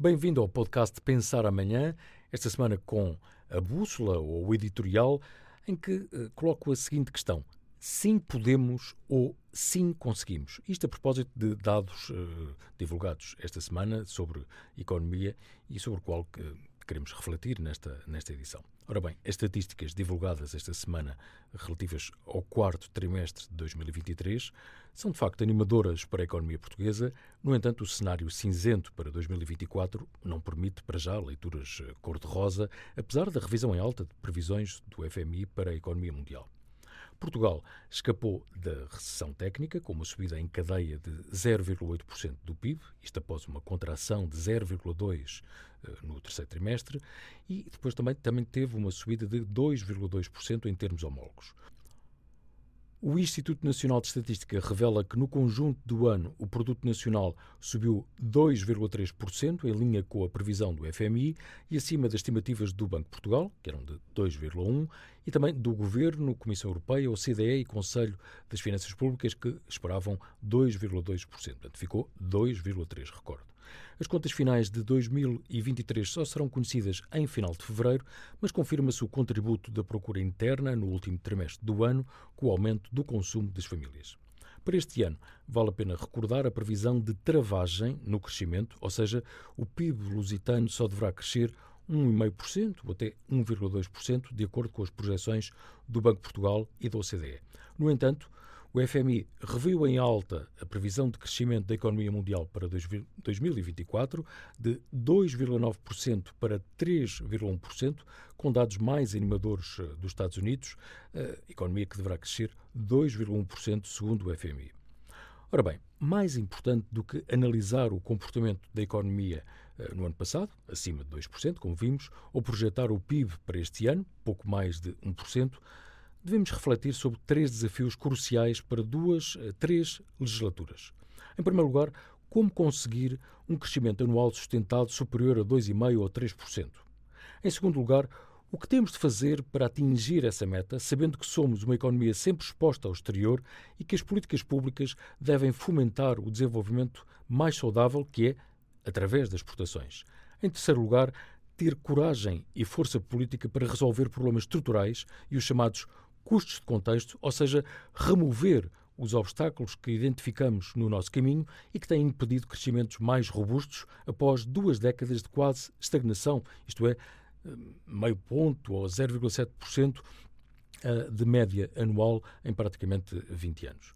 Bem-vindo ao podcast Pensar Amanhã, esta semana com a bússola ou o editorial, em que uh, coloco a seguinte questão: sim podemos ou sim conseguimos? Isto a propósito de dados uh, divulgados esta semana sobre economia e sobre o qual queremos refletir nesta, nesta edição. Ora bem, as estatísticas divulgadas esta semana relativas ao quarto trimestre de 2023 são de facto animadoras para a economia portuguesa. No entanto, o cenário cinzento para 2024 não permite para já leituras cor-de-rosa, apesar da revisão em alta de previsões do FMI para a economia mundial. Portugal escapou da recessão técnica, com uma subida em cadeia de 0,8% do PIB, isto após uma contração de 0,2% eh, no terceiro trimestre, e depois também, também teve uma subida de 2,2% em termos homólogos. O Instituto Nacional de Estatística revela que no conjunto do ano o produto nacional subiu 2,3%, em linha com a previsão do FMI e acima das estimativas do Banco de Portugal, que eram de 2,1, e também do Governo, Comissão Europeia, OCDE e Conselho das Finanças Públicas, que esperavam 2,2%. Portanto, ficou 2,3%, recordo. As contas finais de 2023 só serão conhecidas em final de fevereiro, mas confirma-se o contributo da procura interna no último trimestre do ano, com o aumento do consumo das famílias. Para este ano, vale a pena recordar a previsão de travagem no crescimento, ou seja, o PIB lusitano só deverá crescer 1,5% ou até 1,2%, de acordo com as projeções do Banco de Portugal e da OCDE. No entanto, o FMI reviu em alta a previsão de crescimento da economia mundial para 2024 de 2,9% para 3,1%, com dados mais animadores eh, dos Estados Unidos, a economia que deverá crescer 2,1% segundo o FMI. Ora bem, mais importante do que analisar o comportamento da economia eh, no ano passado, acima de 2%, como vimos, ou projetar o PIB para este ano, pouco mais de 1%, devemos refletir sobre três desafios cruciais para duas, eh, três legislaturas. Em primeiro lugar, como conseguir um crescimento anual sustentado superior a 2,5% ou 3%. Em segundo lugar, o que temos de fazer para atingir essa meta, sabendo que somos uma economia sempre exposta ao exterior e que as políticas públicas devem fomentar o desenvolvimento mais saudável, que é através das exportações. Em terceiro lugar, ter coragem e força política para resolver problemas estruturais e os chamados custos de contexto, ou seja, remover os obstáculos que identificamos no nosso caminho e que têm impedido crescimentos mais robustos após duas décadas de quase estagnação, isto é, meio ponto ou 0,7% eh, de média anual em praticamente 20 anos.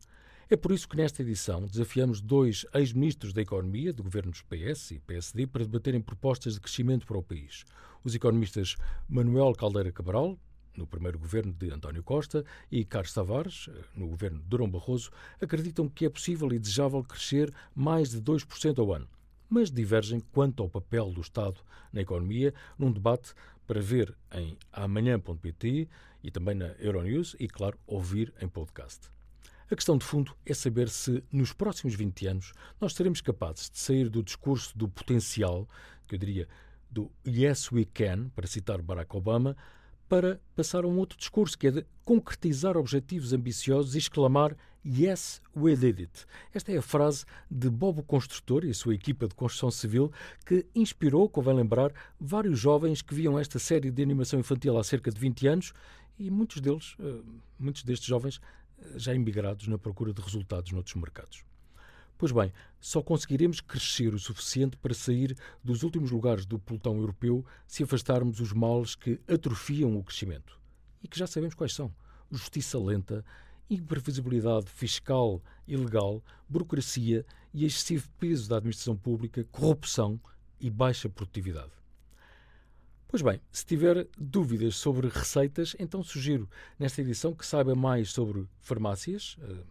É por isso que nesta edição desafiamos dois ex-ministros da Economia, de governos PS e PSD, para debaterem propostas de crescimento para o país. Os economistas Manuel Caldeira Cabral, no primeiro governo de António Costa, e Carlos Tavares, no governo de Durão Barroso, acreditam que é possível e desejável crescer mais de 2% ao ano, mas divergem quanto ao papel do Estado na economia, num debate para ver em amanhã.pt e também na Euronews e, claro, ouvir em podcast. A questão de fundo é saber se, nos próximos 20 anos, nós seremos capazes de sair do discurso do potencial, que eu diria do Yes We Can, para citar Barack Obama, para passar a um outro discurso, que é de concretizar objetivos ambiciosos e exclamar Yes, we did it. Esta é a frase de Bob o Construtor e a sua equipa de construção civil que inspirou, convém lembrar, vários jovens que viam esta série de animação infantil há cerca de 20 anos e muitos deles, eh, muitos destes jovens, eh, já emigrados na procura de resultados noutros mercados. Pois bem, só conseguiremos crescer o suficiente para sair dos últimos lugares do pelotão europeu se afastarmos os males que atrofiam o crescimento. E que já sabemos quais são: justiça lenta, imprevisibilidade fiscal e legal, burocracia e excessivo peso da administração pública, corrupção e baixa produtividade. Pois bem, se tiver dúvidas sobre receitas, então sugiro nesta edição que saiba mais sobre farmácias, eh,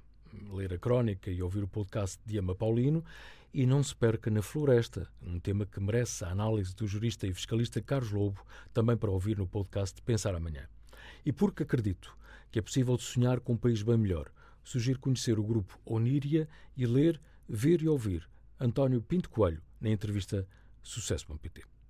ler a crónica e ouvir o podcast de Ama Paulino e não se perca na Floresta, um tema que merece a análise do jurista e fiscalista Carlos Lobo, também para ouvir no podcast Pensar Amanhã. E porque acredito que é possível sonhar com um país bem melhor, sugiro conhecer o grupo Oníria e ler, ver e ouvir António Pinto Coelho na entrevista Sucesso.pt.